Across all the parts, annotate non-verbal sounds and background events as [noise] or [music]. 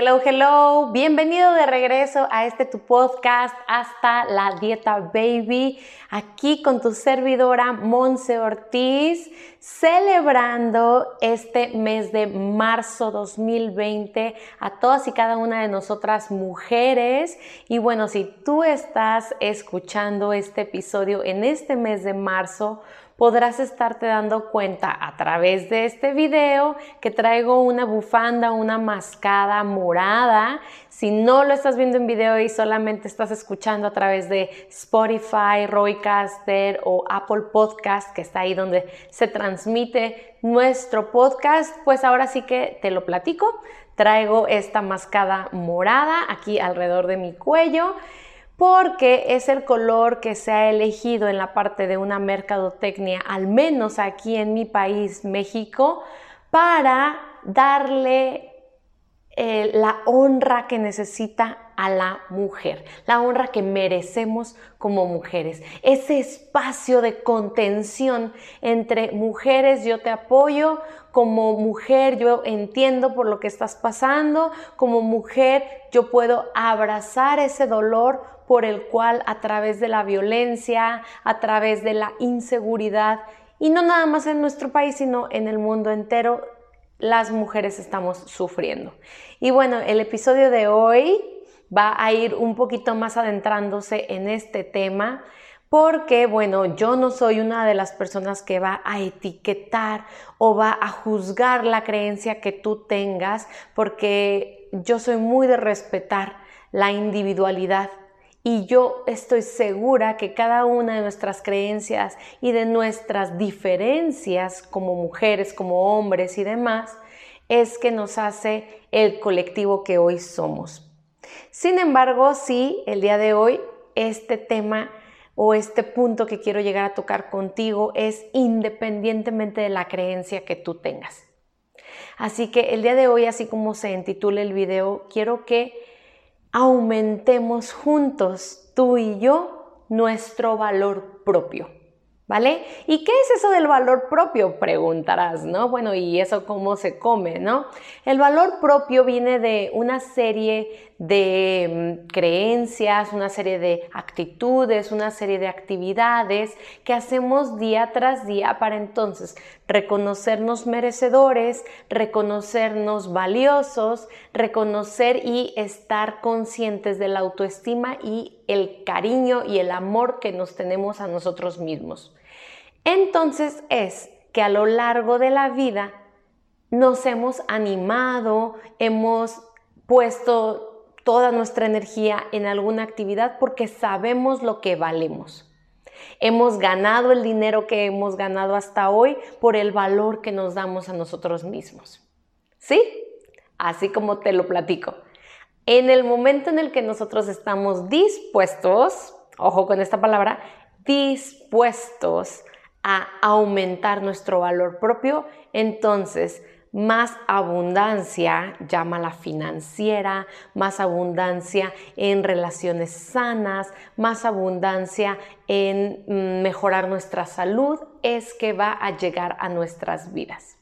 Hello, hello, bienvenido de regreso a este tu podcast hasta la dieta baby, aquí con tu servidora Monse Ortiz, celebrando este mes de marzo 2020 a todas y cada una de nosotras mujeres. Y bueno, si tú estás escuchando este episodio en este mes de marzo, podrás estarte dando cuenta a través de este video que traigo una bufanda, una mascada morada. Si no lo estás viendo en video y solamente estás escuchando a través de Spotify, Roycaster o Apple Podcast, que está ahí donde se transmite nuestro podcast, pues ahora sí que te lo platico. Traigo esta mascada morada aquí alrededor de mi cuello porque es el color que se ha elegido en la parte de una mercadotecnia, al menos aquí en mi país, México, para darle eh, la honra que necesita a la mujer, la honra que merecemos como mujeres, ese espacio de contención entre mujeres, yo te apoyo, como mujer yo entiendo por lo que estás pasando, como mujer yo puedo abrazar ese dolor por el cual a través de la violencia, a través de la inseguridad, y no nada más en nuestro país, sino en el mundo entero, las mujeres estamos sufriendo. Y bueno, el episodio de hoy va a ir un poquito más adentrándose en este tema porque, bueno, yo no soy una de las personas que va a etiquetar o va a juzgar la creencia que tú tengas, porque yo soy muy de respetar la individualidad. Y yo estoy segura que cada una de nuestras creencias y de nuestras diferencias como mujeres, como hombres y demás, es que nos hace el colectivo que hoy somos. Sin embargo, sí, el día de hoy este tema o este punto que quiero llegar a tocar contigo es independientemente de la creencia que tú tengas. Así que el día de hoy, así como se intitula el video, quiero que aumentemos juntos, tú y yo, nuestro valor propio. ¿Vale? ¿Y qué es eso del valor propio? Preguntarás, ¿no? Bueno, ¿y eso cómo se come, no? El valor propio viene de una serie de mm, creencias, una serie de actitudes, una serie de actividades que hacemos día tras día para entonces reconocernos merecedores, reconocernos valiosos, reconocer y estar conscientes de la autoestima y el cariño y el amor que nos tenemos a nosotros mismos. Entonces es que a lo largo de la vida nos hemos animado, hemos puesto toda nuestra energía en alguna actividad porque sabemos lo que valemos. Hemos ganado el dinero que hemos ganado hasta hoy por el valor que nos damos a nosotros mismos. ¿Sí? Así como te lo platico. En el momento en el que nosotros estamos dispuestos, ojo con esta palabra, dispuestos a aumentar nuestro valor propio, entonces más abundancia, la financiera, más abundancia en relaciones sanas, más abundancia en mm, mejorar nuestra salud, es que va a llegar a nuestras vidas.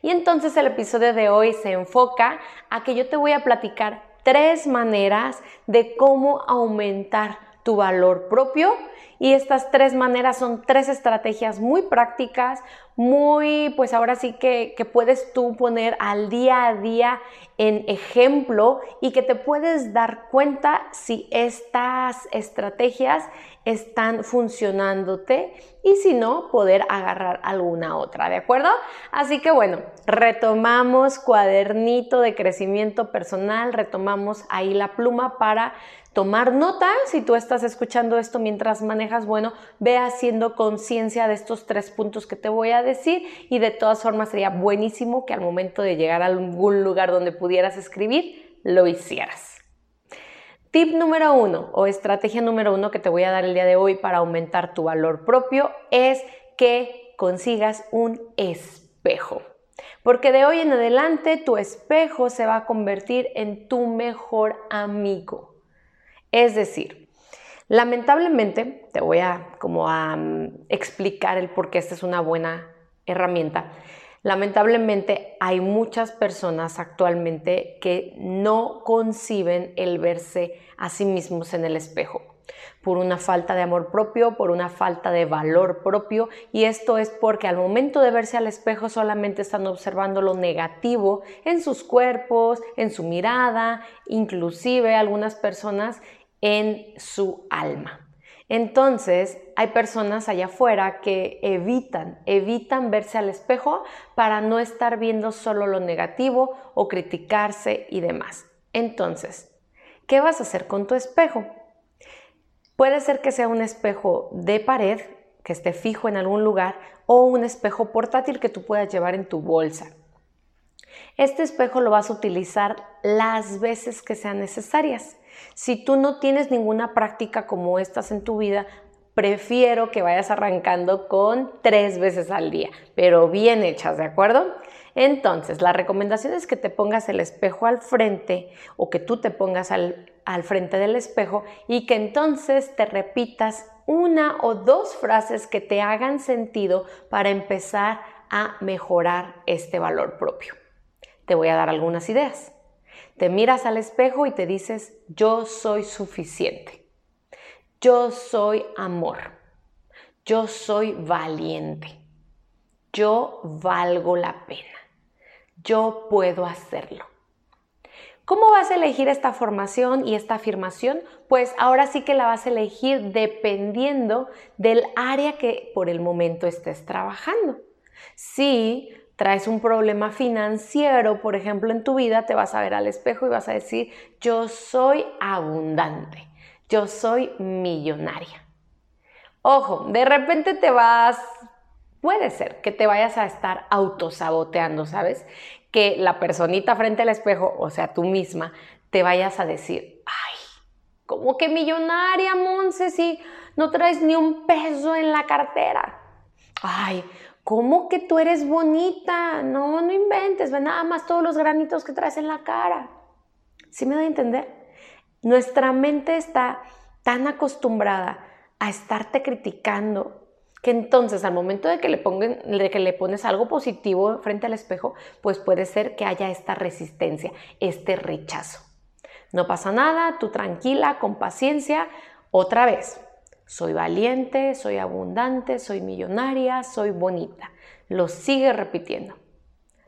Y entonces el episodio de hoy se enfoca a que yo te voy a platicar tres maneras de cómo aumentar tu valor propio. Y estas tres maneras son tres estrategias muy prácticas, muy, pues ahora sí que, que, puedes tú poner al día a día en ejemplo y que te puedes dar cuenta si estas estrategias están funcionándote y si no, poder agarrar alguna otra, ¿de acuerdo? Así que bueno, retomamos cuadernito de crecimiento personal, retomamos ahí la pluma para tomar nota. Si tú estás escuchando esto mientras manejas, bueno, ve haciendo conciencia de estos tres puntos que te voy a decir y de todas formas sería buenísimo que al momento de llegar a algún lugar donde pudieras escribir, lo hicieras. Tip número uno o estrategia número uno que te voy a dar el día de hoy para aumentar tu valor propio es que consigas un espejo. Porque de hoy en adelante tu espejo se va a convertir en tu mejor amigo. Es decir, lamentablemente, te voy a como a mm, explicar el por qué esta es una buena herramienta. Lamentablemente hay muchas personas actualmente que no conciben el verse a sí mismos en el espejo por una falta de amor propio, por una falta de valor propio y esto es porque al momento de verse al espejo solamente están observando lo negativo en sus cuerpos, en su mirada, inclusive algunas personas en su alma. Entonces, hay personas allá afuera que evitan, evitan verse al espejo para no estar viendo solo lo negativo o criticarse y demás. Entonces, ¿qué vas a hacer con tu espejo? Puede ser que sea un espejo de pared que esté fijo en algún lugar o un espejo portátil que tú puedas llevar en tu bolsa. Este espejo lo vas a utilizar las veces que sean necesarias. Si tú no tienes ninguna práctica como estas en tu vida, prefiero que vayas arrancando con tres veces al día, pero bien hechas, ¿de acuerdo? Entonces, la recomendación es que te pongas el espejo al frente o que tú te pongas al, al frente del espejo y que entonces te repitas una o dos frases que te hagan sentido para empezar a mejorar este valor propio. Te voy a dar algunas ideas. Te miras al espejo y te dices, yo soy suficiente. Yo soy amor. Yo soy valiente. Yo valgo la pena. Yo puedo hacerlo. ¿Cómo vas a elegir esta formación y esta afirmación? Pues ahora sí que la vas a elegir dependiendo del área que por el momento estés trabajando. Si traes un problema financiero, por ejemplo, en tu vida, te vas a ver al espejo y vas a decir, yo soy abundante, yo soy millonaria. Ojo, de repente te vas, puede ser que te vayas a estar autosaboteando, ¿sabes? Que la personita frente al espejo, o sea, tú misma, te vayas a decir, ay, ¿cómo que millonaria, Monse, si no traes ni un peso en la cartera? Ay, ¿Cómo que tú eres bonita? No, no inventes, ve nada más todos los granitos que traes en la cara. ¿Sí me doy a entender? Nuestra mente está tan acostumbrada a estarte criticando que entonces al momento de que le, le pones algo positivo frente al espejo, pues puede ser que haya esta resistencia, este rechazo. No pasa nada, tú tranquila, con paciencia, otra vez, soy valiente, soy abundante, soy millonaria, soy bonita. Lo sigue repitiendo.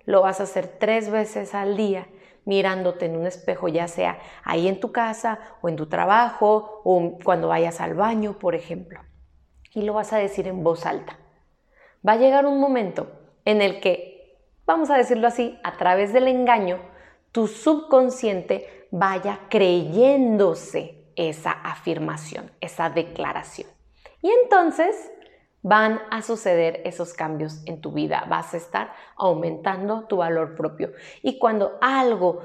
Lo vas a hacer tres veces al día mirándote en un espejo, ya sea ahí en tu casa o en tu trabajo o cuando vayas al baño, por ejemplo. Y lo vas a decir en voz alta. Va a llegar un momento en el que, vamos a decirlo así, a través del engaño, tu subconsciente vaya creyéndose esa afirmación, esa declaración. Y entonces van a suceder esos cambios en tu vida, vas a estar aumentando tu valor propio. Y cuando algo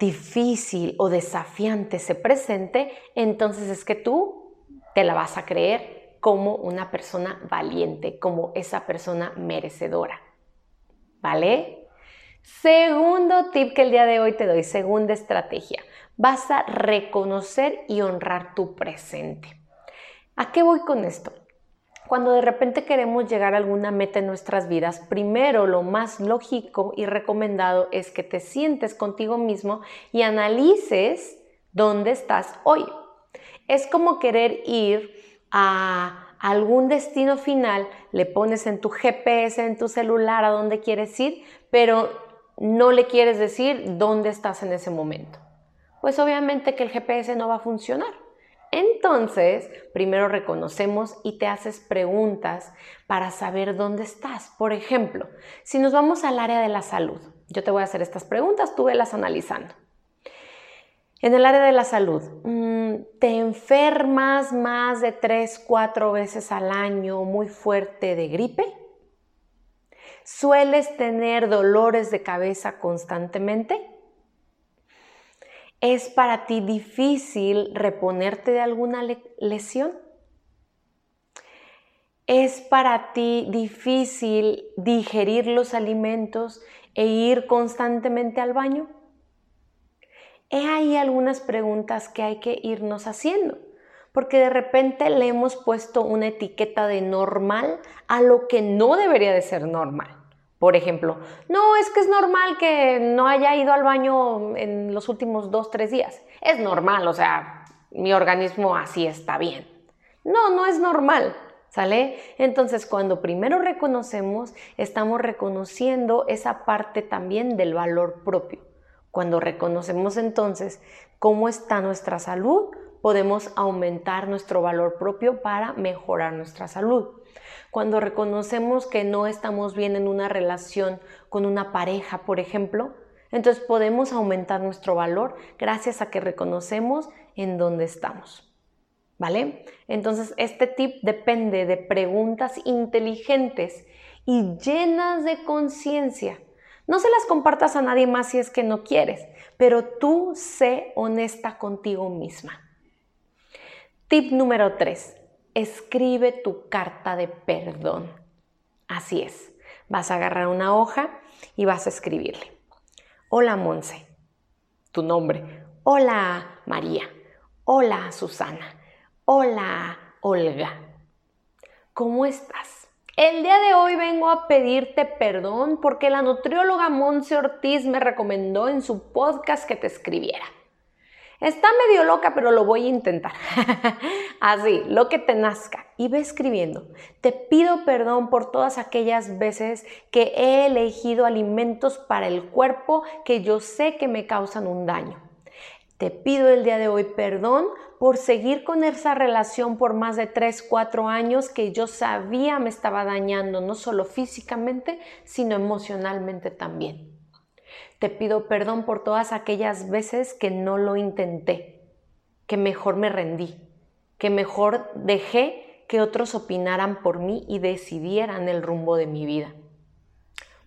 difícil o desafiante se presente, entonces es que tú te la vas a creer como una persona valiente, como esa persona merecedora. ¿Vale? Segundo tip que el día de hoy te doy, segunda estrategia vas a reconocer y honrar tu presente. ¿A qué voy con esto? Cuando de repente queremos llegar a alguna meta en nuestras vidas, primero lo más lógico y recomendado es que te sientes contigo mismo y analices dónde estás hoy. Es como querer ir a algún destino final, le pones en tu GPS, en tu celular a dónde quieres ir, pero no le quieres decir dónde estás en ese momento pues obviamente que el GPS no va a funcionar. Entonces, primero reconocemos y te haces preguntas para saber dónde estás. Por ejemplo, si nos vamos al área de la salud, yo te voy a hacer estas preguntas, tú velas analizando. En el área de la salud, mm, ¿te enfermas más de 3, 4 veces al año muy fuerte de gripe? ¿Sueles tener dolores de cabeza constantemente? ¿Es para ti difícil reponerte de alguna lesión? ¿Es para ti difícil digerir los alimentos e ir constantemente al baño? He ahí algunas preguntas que hay que irnos haciendo, porque de repente le hemos puesto una etiqueta de normal a lo que no debería de ser normal. Por ejemplo, no, es que es normal que no haya ido al baño en los últimos dos, tres días. Es normal, o sea, mi organismo así está bien. No, no es normal, ¿sale? Entonces, cuando primero reconocemos, estamos reconociendo esa parte también del valor propio. Cuando reconocemos entonces cómo está nuestra salud, podemos aumentar nuestro valor propio para mejorar nuestra salud cuando reconocemos que no estamos bien en una relación con una pareja, por ejemplo, entonces podemos aumentar nuestro valor gracias a que reconocemos en dónde estamos. ¿Vale? Entonces, este tip depende de preguntas inteligentes y llenas de conciencia. No se las compartas a nadie más si es que no quieres, pero tú sé honesta contigo misma. Tip número 3 escribe tu carta de perdón. Así es, vas a agarrar una hoja y vas a escribirle. Hola Monse, tu nombre. Hola María. Hola Susana. Hola Olga. ¿Cómo estás? El día de hoy vengo a pedirte perdón porque la nutrióloga Monse Ortiz me recomendó en su podcast que te escribiera. Está medio loca, pero lo voy a intentar. [laughs] Así, lo que te nazca. Y ve escribiendo. Te pido perdón por todas aquellas veces que he elegido alimentos para el cuerpo que yo sé que me causan un daño. Te pido el día de hoy perdón por seguir con esa relación por más de 3, 4 años que yo sabía me estaba dañando, no solo físicamente, sino emocionalmente también. Te pido perdón por todas aquellas veces que no lo intenté, que mejor me rendí, que mejor dejé que otros opinaran por mí y decidieran el rumbo de mi vida.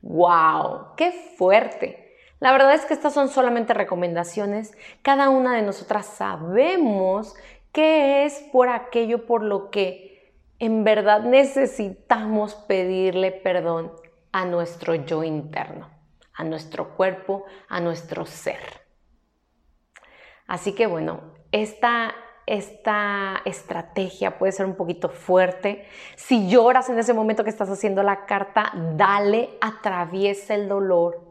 ¡Wow! ¡Qué fuerte! La verdad es que estas son solamente recomendaciones. Cada una de nosotras sabemos qué es por aquello por lo que en verdad necesitamos pedirle perdón a nuestro yo interno a nuestro cuerpo, a nuestro ser. Así que bueno, esta, esta estrategia puede ser un poquito fuerte. Si lloras en ese momento que estás haciendo la carta, dale, atraviesa el dolor.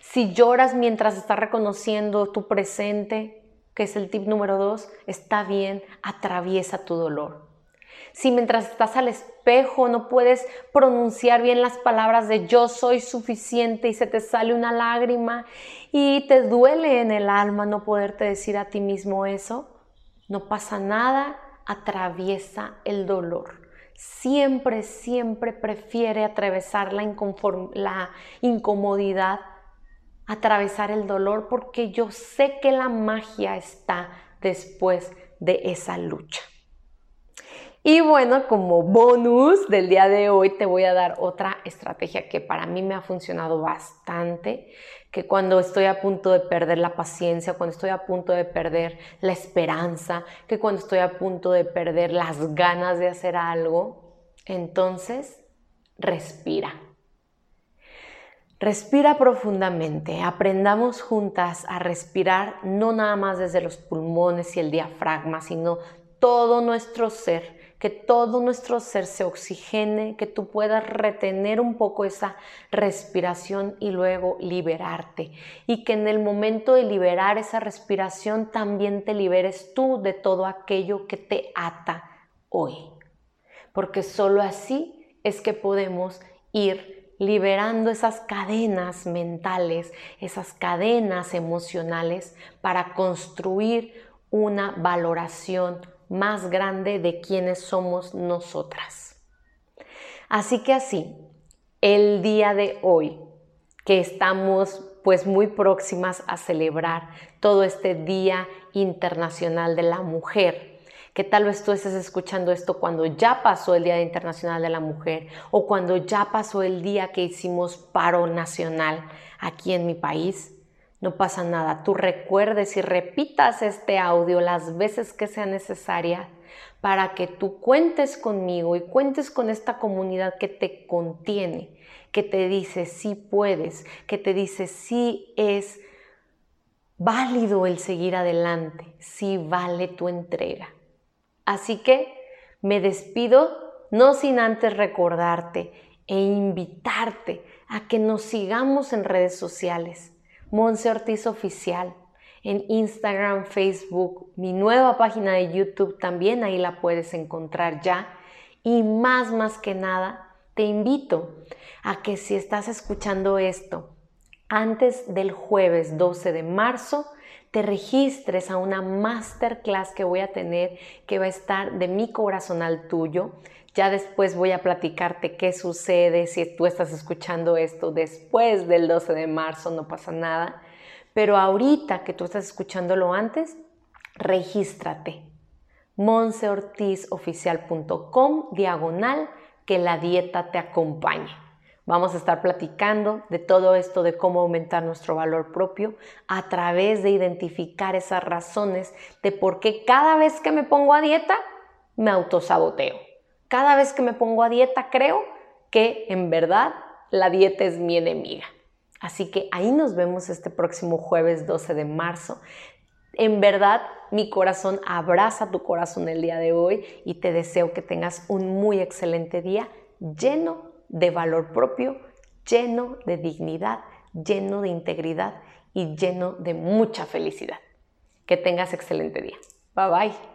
Si lloras mientras estás reconociendo tu presente, que es el tip número dos, está bien, atraviesa tu dolor si mientras estás al espejo no puedes pronunciar bien las palabras de yo soy suficiente y se te sale una lágrima y te duele en el alma no poderte decir a ti mismo eso, no pasa nada, atraviesa el dolor. Siempre, siempre prefiere atravesar la, la incomodidad, atravesar el dolor, porque yo sé que la magia está después de esa lucha. Y bueno, como bonus del día de hoy te voy a dar otra estrategia que para mí me ha funcionado bastante, que cuando estoy a punto de perder la paciencia, cuando estoy a punto de perder la esperanza, que cuando estoy a punto de perder las ganas de hacer algo, entonces respira. Respira profundamente, aprendamos juntas a respirar no nada más desde los pulmones y el diafragma, sino todo nuestro ser que todo nuestro ser se oxigene, que tú puedas retener un poco esa respiración y luego liberarte. Y que en el momento de liberar esa respiración también te liberes tú de todo aquello que te ata hoy. Porque solo así es que podemos ir liberando esas cadenas mentales, esas cadenas emocionales para construir una valoración más grande de quienes somos nosotras. Así que así, el día de hoy, que estamos pues muy próximas a celebrar todo este Día Internacional de la Mujer, que tal vez tú estés escuchando esto cuando ya pasó el Día Internacional de la Mujer o cuando ya pasó el día que hicimos paro nacional aquí en mi país, no pasa nada. Tú recuerdes y repitas este audio las veces que sea necesaria para que tú cuentes conmigo y cuentes con esta comunidad que te contiene, que te dice sí puedes, que te dice sí es válido el seguir adelante, sí vale tu entrega. Así que me despido no sin antes recordarte e invitarte a que nos sigamos en redes sociales. Monse Ortiz Oficial, en Instagram, Facebook, mi nueva página de YouTube también ahí la puedes encontrar ya. Y más, más que nada, te invito a que si estás escuchando esto antes del jueves 12 de marzo, te registres a una masterclass que voy a tener que va a estar de mi corazón al tuyo. Ya después voy a platicarte qué sucede si tú estás escuchando esto después del 12 de marzo, no pasa nada. Pero ahorita que tú estás escuchándolo antes, regístrate. monseortizoficial.com diagonal que la dieta te acompañe. Vamos a estar platicando de todo esto, de cómo aumentar nuestro valor propio a través de identificar esas razones de por qué cada vez que me pongo a dieta me autosaboteo. Cada vez que me pongo a dieta creo que en verdad la dieta es mi enemiga. Así que ahí nos vemos este próximo jueves 12 de marzo. En verdad, mi corazón abraza tu corazón el día de hoy y te deseo que tengas un muy excelente día lleno de valor propio, lleno de dignidad, lleno de integridad y lleno de mucha felicidad. Que tengas excelente día. Bye bye.